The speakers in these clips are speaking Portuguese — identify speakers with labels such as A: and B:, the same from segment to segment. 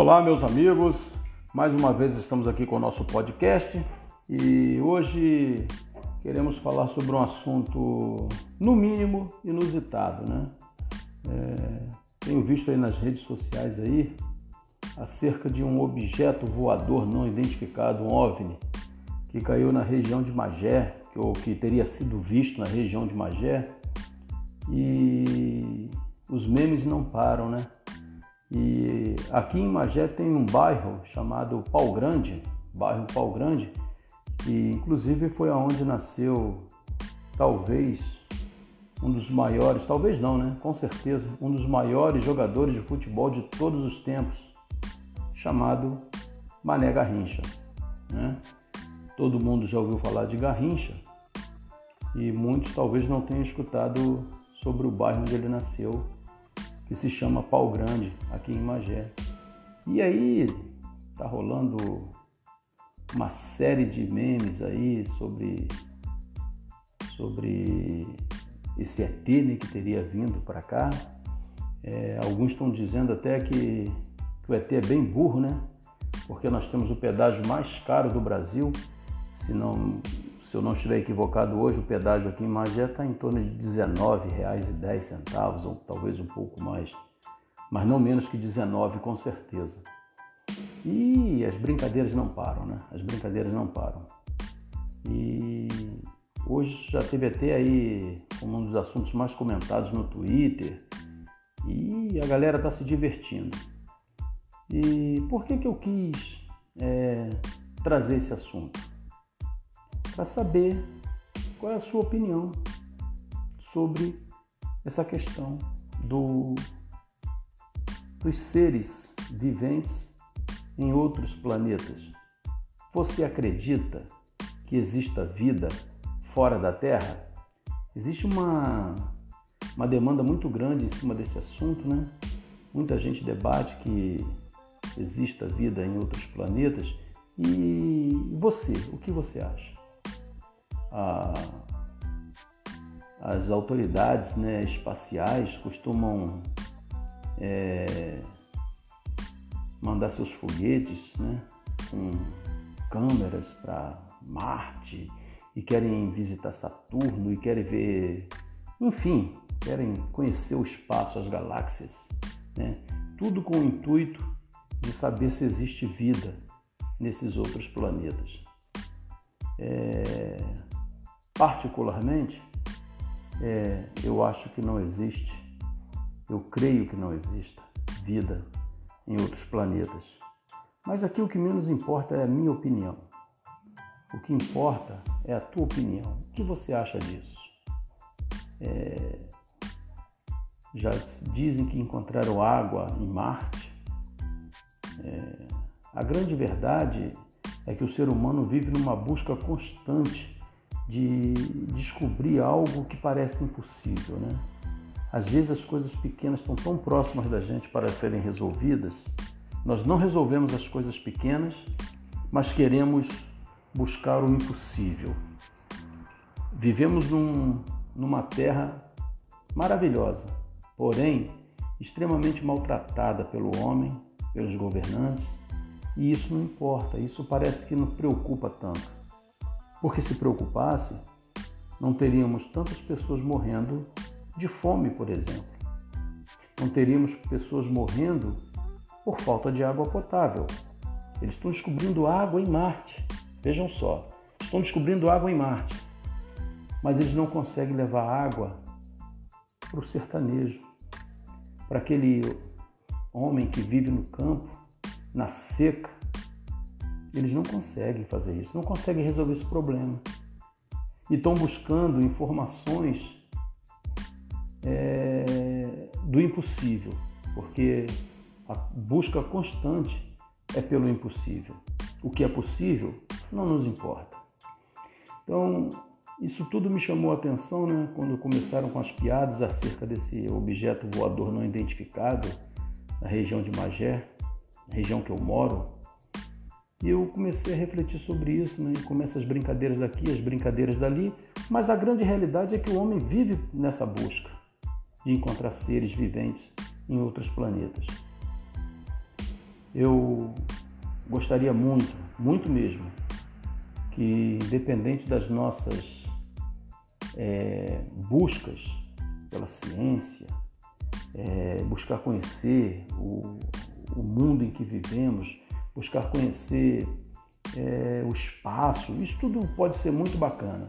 A: Olá, meus amigos. Mais uma vez estamos aqui com o nosso podcast e hoje queremos falar sobre um assunto, no mínimo, inusitado, né? É, tenho visto aí nas redes sociais aí acerca de um objeto voador não identificado, um OVNI, que caiu na região de Magé, ou que teria sido visto na região de Magé, e os memes não param, né? E aqui em Magé tem um bairro chamado Pau Grande, bairro Pau Grande, que inclusive foi aonde nasceu talvez um dos maiores, talvez não, né? Com certeza, um dos maiores jogadores de futebol de todos os tempos, chamado Mané Garrincha, né? Todo mundo já ouviu falar de Garrincha e muitos talvez não tenham escutado sobre o bairro onde ele nasceu, que se chama Pau Grande, aqui em Magé. E aí tá rolando uma série de memes aí sobre sobre esse ET né, que teria vindo para cá. É, alguns estão dizendo até que, que o ET é bem burro, né? Porque nós temos o pedágio mais caro do Brasil, se não se eu não estiver equivocado hoje, o pedágio aqui em Magé está em torno de R$19,10, ou talvez um pouco mais, mas não menos que 19 com certeza. E as brincadeiras não param, né? As brincadeiras não param. E hoje já teve até aí um dos assuntos mais comentados no Twitter e a galera está se divertindo. E por que, que eu quis é, trazer esse assunto? Para saber qual é a sua opinião sobre essa questão do, dos seres viventes em outros planetas. Você acredita que exista vida fora da Terra? Existe uma, uma demanda muito grande em cima desse assunto, né? Muita gente debate que exista vida em outros planetas. E você, o que você acha? A, as autoridades né, espaciais costumam é, mandar seus foguetes né, com câmeras para Marte e querem visitar Saturno e querem ver, enfim, querem conhecer o espaço, as galáxias, né? tudo com o intuito de saber se existe vida nesses outros planetas. É, Particularmente, é, eu acho que não existe, eu creio que não exista vida em outros planetas. Mas aqui o que menos importa é a minha opinião. O que importa é a tua opinião. O que você acha disso? É, já dizem que encontraram água em Marte. É, a grande verdade é que o ser humano vive numa busca constante de descobrir algo que parece impossível, né? Às vezes as coisas pequenas estão tão próximas da gente para serem resolvidas, nós não resolvemos as coisas pequenas, mas queremos buscar o impossível. Vivemos num, numa terra maravilhosa, porém extremamente maltratada pelo homem, pelos governantes, e isso não importa, isso parece que não preocupa tanto. Porque se preocupasse, não teríamos tantas pessoas morrendo de fome, por exemplo. Não teríamos pessoas morrendo por falta de água potável. Eles estão descobrindo água em Marte. Vejam só, estão descobrindo água em Marte. Mas eles não conseguem levar água para o sertanejo, para aquele homem que vive no campo, na seca, eles não conseguem fazer isso, não conseguem resolver esse problema. E estão buscando informações é, do impossível, porque a busca constante é pelo impossível. O que é possível não nos importa. Então, isso tudo me chamou a atenção né, quando começaram com as piadas acerca desse objeto voador não identificado na região de Magé, região que eu moro, e eu comecei a refletir sobre isso, né? E começa as brincadeiras daqui, as brincadeiras dali, mas a grande realidade é que o homem vive nessa busca de encontrar seres viventes em outros planetas. Eu gostaria muito, muito mesmo, que independente das nossas é, buscas pela ciência, é, buscar conhecer o, o, mundo em que vivemos, buscar conhecer é, o espaço, isso tudo pode ser muito bacana,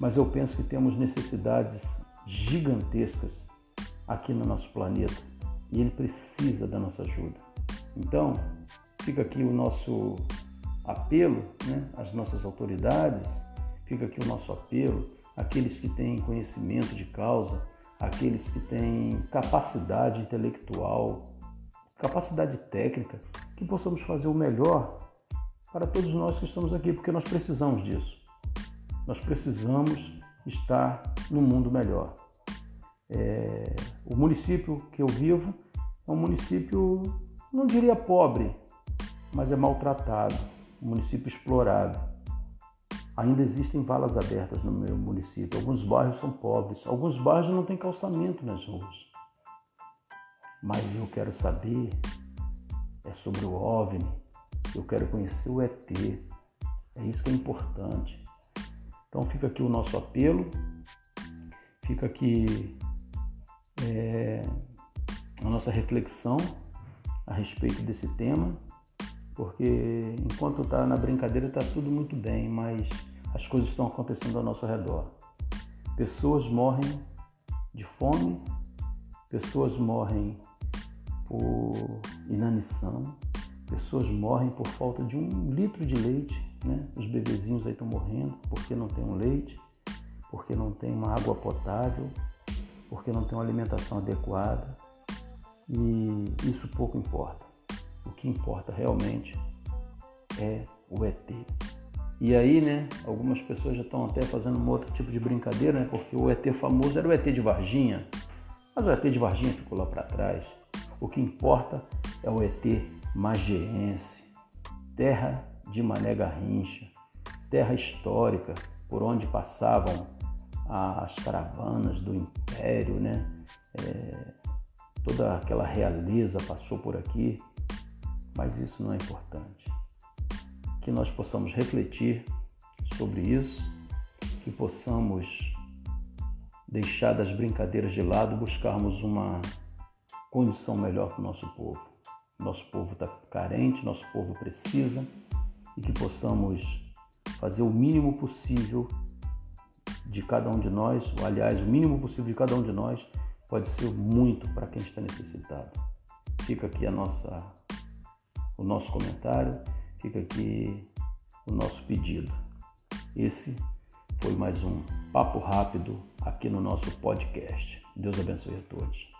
A: mas eu penso que temos necessidades gigantescas aqui no nosso planeta e ele precisa da nossa ajuda. Então, fica aqui o nosso apelo né, às nossas autoridades, fica aqui o nosso apelo àqueles que têm conhecimento de causa, aqueles que têm capacidade intelectual, capacidade técnica, que possamos fazer o melhor para todos nós que estamos aqui, porque nós precisamos disso. Nós precisamos estar no mundo melhor. É, o município que eu vivo é um município, não diria pobre, mas é maltratado, um município explorado. Ainda existem valas abertas no meu município. Alguns bairros são pobres, alguns bairros não têm calçamento nas ruas. Mas eu quero saber é sobre o OVNI, eu quero conhecer o ET. É isso que é importante. Então fica aqui o nosso apelo, fica aqui é, a nossa reflexão a respeito desse tema, porque enquanto está na brincadeira está tudo muito bem, mas as coisas estão acontecendo ao nosso redor. Pessoas morrem de fome, pessoas morrem por inanição, pessoas morrem por falta de um litro de leite, né? Os bebezinhos aí estão morrendo porque não tem um leite, porque não tem uma água potável, porque não tem uma alimentação adequada. E isso pouco importa. O que importa realmente é o ET. E aí, né, algumas pessoas já estão até fazendo um outro tipo de brincadeira, né, porque o ET famoso era o ET de Varginha, mas o ET de Varginha ficou lá para trás. O que importa é o ET magiense, terra de Mané Garrincha, terra histórica por onde passavam as caravanas do Império, né? É, toda aquela realeza passou por aqui, mas isso não é importante. Que nós possamos refletir sobre isso, que possamos deixar das brincadeiras de lado, buscarmos uma condição melhor para o nosso povo. Nosso povo está carente, nosso povo precisa e que possamos fazer o mínimo possível de cada um de nós, ou aliás, o mínimo possível de cada um de nós pode ser muito para quem está necessitado. Fica aqui a nossa, o nosso comentário, fica aqui o nosso pedido. Esse foi mais um papo rápido aqui no nosso podcast. Deus abençoe a todos.